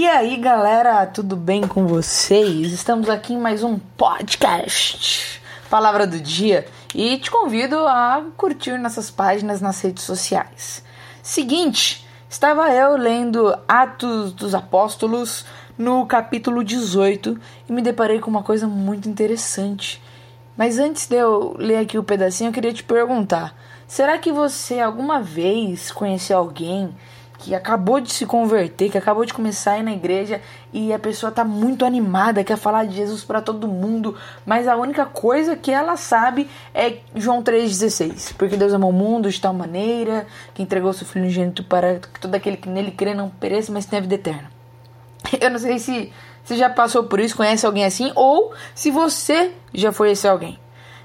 E aí, galera, tudo bem com vocês? Estamos aqui em mais um podcast, Palavra do Dia, e te convido a curtir nossas páginas nas redes sociais. Seguinte, estava eu lendo Atos dos Apóstolos no capítulo 18 e me deparei com uma coisa muito interessante. Mas antes de eu ler aqui o pedacinho, eu queria te perguntar: será que você alguma vez conheceu alguém que acabou de se converter, que acabou de começar a ir na igreja e a pessoa tá muito animada, quer falar de Jesus para todo mundo, mas a única coisa que ela sabe é João 3,16. Porque Deus amou o mundo de tal maneira que entregou seu Filho unigênito para que todo aquele que nele crê não pereça, mas tenha vida eterna. Eu não sei se você já passou por isso, conhece alguém assim, ou se você já foi esse alguém.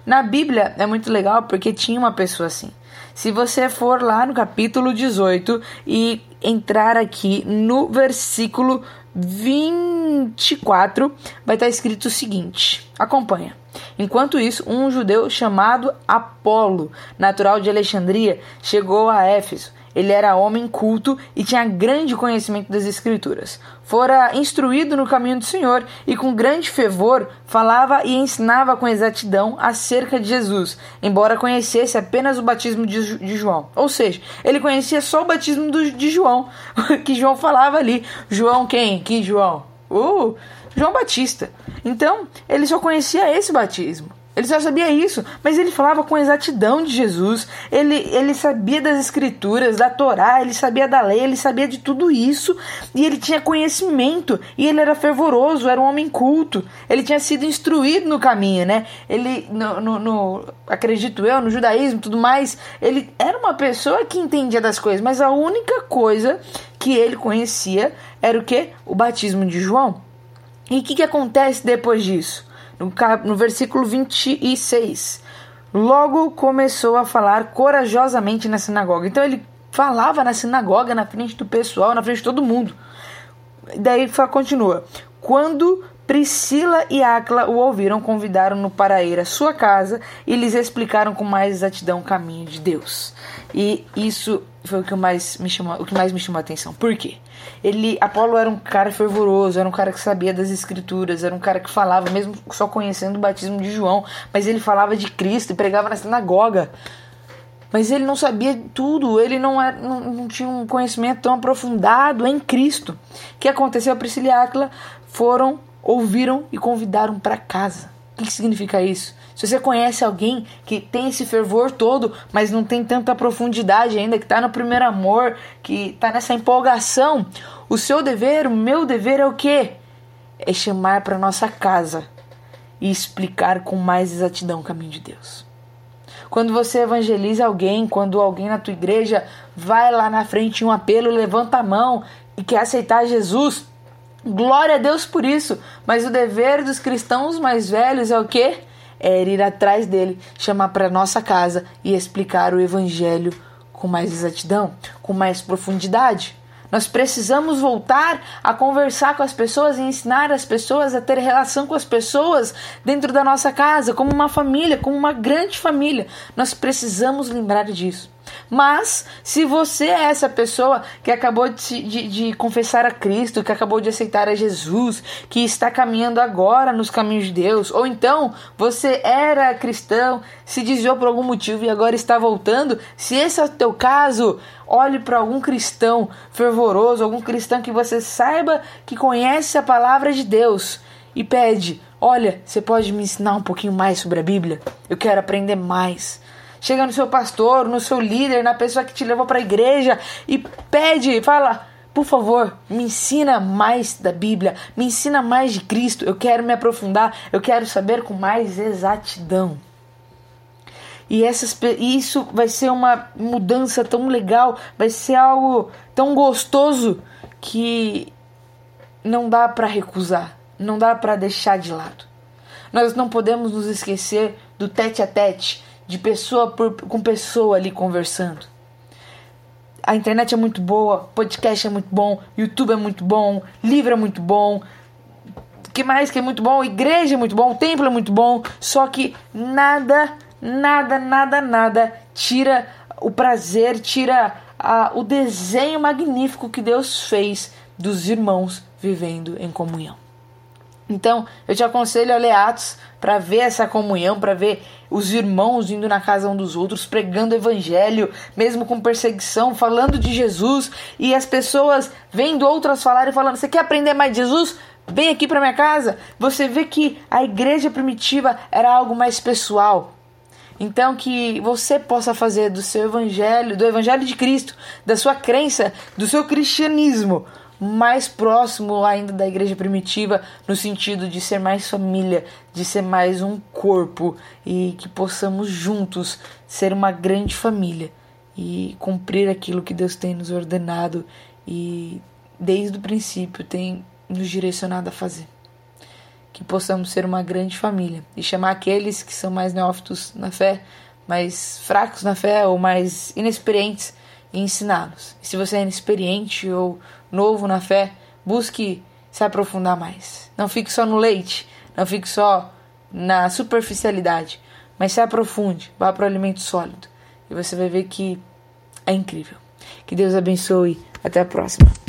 Na Bíblia é muito legal porque tinha uma pessoa assim. Se você for lá no capítulo 18 e entrar aqui no versículo 24, vai estar escrito o seguinte: acompanha. Enquanto isso, um judeu chamado Apolo, natural de Alexandria, chegou a Éfeso ele era homem culto e tinha grande conhecimento das Escrituras. Fora instruído no caminho do Senhor e com grande fervor falava e ensinava com exatidão acerca de Jesus, embora conhecesse apenas o batismo de, João. Ou seja, ele conhecia só o batismo de João, que João falava ali. João quem? Que João? Uh, João Batista. Então, ele só conhecia esse batismo. Ele só sabia isso, mas ele falava com exatidão de Jesus. Ele, ele sabia das escrituras, da Torá, ele sabia da lei, ele sabia de tudo isso. E ele tinha conhecimento. E ele era fervoroso, era um homem culto. Ele tinha sido instruído no caminho, né? Ele, no, no, no acredito eu, no judaísmo tudo mais, ele era uma pessoa que entendia das coisas, mas a única coisa que ele conhecia era o que? O batismo de João. E o que, que acontece depois disso? No, no versículo 26. Logo começou a falar corajosamente na sinagoga. Então ele falava na sinagoga, na frente do pessoal, na frente de todo mundo. Daí continua. Quando Priscila e Acla o ouviram, convidaram-no para ir à sua casa e lhes explicaram com mais exatidão o caminho de Deus. E isso foi o que mais me chamou, o que mais me chamou a atenção. Por quê? Ele, Apolo era um cara fervoroso, era um cara que sabia das escrituras, era um cara que falava, mesmo só conhecendo o batismo de João, mas ele falava de Cristo e pregava na sinagoga. Mas ele não sabia tudo, ele não, era, não, não tinha um conhecimento tão aprofundado em Cristo. O que aconteceu? A Priscila e Áquila foram, ouviram e convidaram para casa. O que significa isso? Se você conhece alguém que tem esse fervor todo, mas não tem tanta profundidade ainda, que está no primeiro amor, que está nessa empolgação, o seu dever, o meu dever é o quê? É chamar para nossa casa e explicar com mais exatidão o caminho de Deus. Quando você evangeliza alguém, quando alguém na tua igreja vai lá na frente em um apelo, levanta a mão e quer aceitar Jesus, glória a Deus por isso. Mas o dever dos cristãos mais velhos é o quê? Era ir atrás dele, chamar para nossa casa e explicar o evangelho com mais exatidão, com mais profundidade. Nós precisamos voltar a conversar com as pessoas e ensinar as pessoas a ter relação com as pessoas dentro da nossa casa, como uma família, como uma grande família. Nós precisamos lembrar disso. Mas, se você é essa pessoa que acabou de, de, de, confessar a Cristo, que acabou de aceitar a Jesus, que está caminhando agora nos caminhos de Deus, ou então você era cristão, se desviou por algum motivo e agora está voltando, se esse é o teu caso, olhe para algum cristão fervoroso, algum cristão que você saiba que conhece a palavra de Deus e pede: Olha, você pode me ensinar um pouquinho mais sobre a Bíblia? Eu quero aprender mais. Chega no seu pastor, no seu líder, na pessoa que te levou para a igreja e pede, fala: por favor, me ensina mais da Bíblia, me ensina mais de Cristo. Eu quero me aprofundar, eu quero saber com mais exatidão. E essas, isso vai ser uma mudança tão legal, vai ser algo tão gostoso que não dá para recusar, não dá para deixar de lado. Nós não podemos nos esquecer do tete a tete, de pessoa por, com pessoa ali conversando. A internet é muito boa, podcast é muito bom, YouTube é muito bom, livro é muito bom, que mais que é muito bom? Igreja é muito bom, templo é muito bom, só que nada, nada, nada, nada tira o prazer, tira a, o desenho magnífico que Deus fez dos irmãos vivendo em comunhão. Então, eu te aconselho a ler Atos para ver essa comunhão, para ver os irmãos indo na casa um dos outros, pregando o evangelho, mesmo com perseguição, falando de Jesus, e as pessoas vendo outras falarem falando: "Você quer aprender mais de Jesus? Vem aqui para minha casa". Você vê que a igreja primitiva era algo mais pessoal. Então que você possa fazer do seu evangelho, do evangelho de Cristo, da sua crença, do seu cristianismo, mais próximo ainda da igreja primitiva, no sentido de ser mais família, de ser mais um corpo e que possamos juntos ser uma grande família e cumprir aquilo que Deus tem nos ordenado e desde o princípio tem nos direcionado a fazer. Que possamos ser uma grande família e chamar aqueles que são mais neófitos na fé, mais fracos na fé ou mais inexperientes e ensiná-los. E se você é inexperiente ou novo na fé, busque se aprofundar mais. Não fique só no leite, não fique só na superficialidade, mas se aprofunde, vá para o alimento sólido e você vai ver que é incrível. Que Deus abençoe. Até a próxima.